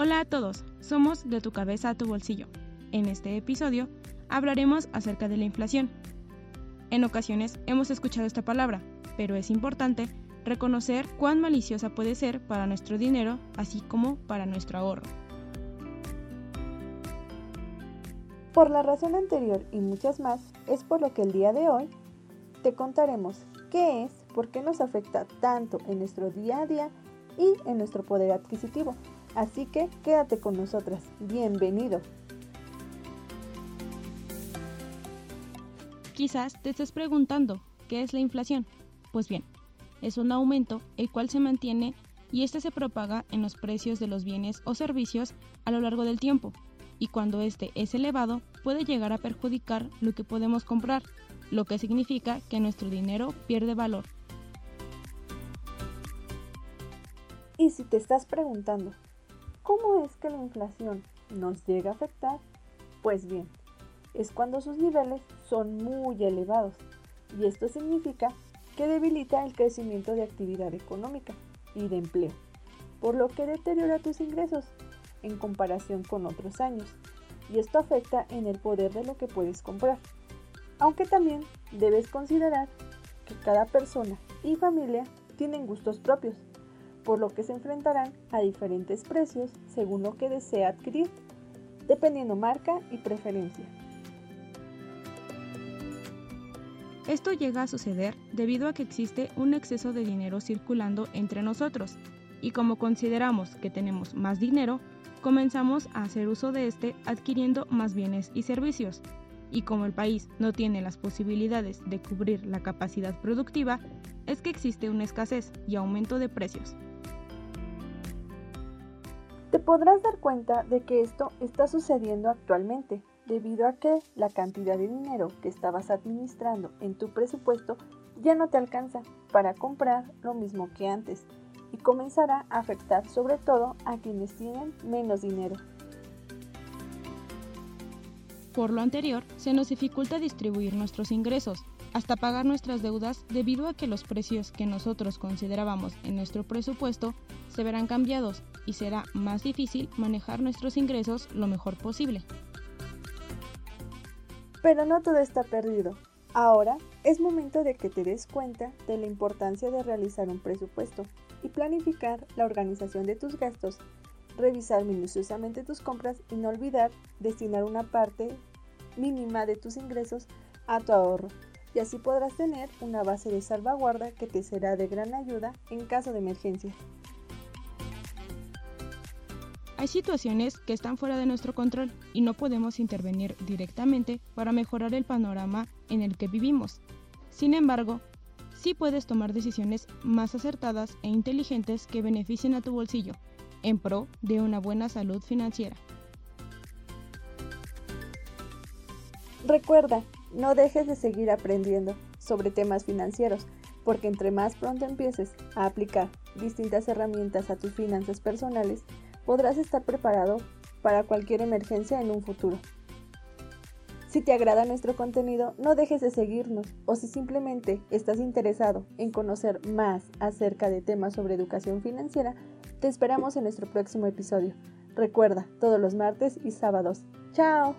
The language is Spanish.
Hola a todos, somos De tu cabeza a tu bolsillo. En este episodio hablaremos acerca de la inflación. En ocasiones hemos escuchado esta palabra, pero es importante reconocer cuán maliciosa puede ser para nuestro dinero, así como para nuestro ahorro. Por la razón anterior y muchas más, es por lo que el día de hoy te contaremos qué es, por qué nos afecta tanto en nuestro día a día y en nuestro poder adquisitivo Así que quédate con nosotras. Bienvenido. Quizás te estés preguntando, ¿qué es la inflación? Pues bien, es un aumento el cual se mantiene y este se propaga en los precios de los bienes o servicios a lo largo del tiempo, y cuando este es elevado puede llegar a perjudicar lo que podemos comprar, lo que significa que nuestro dinero pierde valor. Y si te estás preguntando, ¿Cómo es que la inflación nos llega a afectar? Pues bien, es cuando sus niveles son muy elevados y esto significa que debilita el crecimiento de actividad económica y de empleo, por lo que deteriora tus ingresos en comparación con otros años y esto afecta en el poder de lo que puedes comprar. Aunque también debes considerar que cada persona y familia tienen gustos propios por lo que se enfrentarán a diferentes precios según lo que desea adquirir, dependiendo marca y preferencia. Esto llega a suceder debido a que existe un exceso de dinero circulando entre nosotros y como consideramos que tenemos más dinero, comenzamos a hacer uso de este adquiriendo más bienes y servicios. Y como el país no tiene las posibilidades de cubrir la capacidad productiva, es que existe una escasez y aumento de precios. Te podrás dar cuenta de que esto está sucediendo actualmente, debido a que la cantidad de dinero que estabas administrando en tu presupuesto ya no te alcanza para comprar lo mismo que antes y comenzará a afectar sobre todo a quienes tienen menos dinero. Por lo anterior, se nos dificulta distribuir nuestros ingresos, hasta pagar nuestras deudas debido a que los precios que nosotros considerábamos en nuestro presupuesto se verán cambiados y será más difícil manejar nuestros ingresos lo mejor posible. Pero no todo está perdido. Ahora es momento de que te des cuenta de la importancia de realizar un presupuesto y planificar la organización de tus gastos, revisar minuciosamente tus compras y no olvidar destinar una parte mínima de tus ingresos a tu ahorro y así podrás tener una base de salvaguarda que te será de gran ayuda en caso de emergencia. Hay situaciones que están fuera de nuestro control y no podemos intervenir directamente para mejorar el panorama en el que vivimos. Sin embargo, sí puedes tomar decisiones más acertadas e inteligentes que beneficien a tu bolsillo, en pro de una buena salud financiera. Recuerda, no dejes de seguir aprendiendo sobre temas financieros, porque entre más pronto empieces a aplicar distintas herramientas a tus finanzas personales, podrás estar preparado para cualquier emergencia en un futuro. Si te agrada nuestro contenido, no dejes de seguirnos o si simplemente estás interesado en conocer más acerca de temas sobre educación financiera, te esperamos en nuestro próximo episodio. Recuerda, todos los martes y sábados. ¡Chao!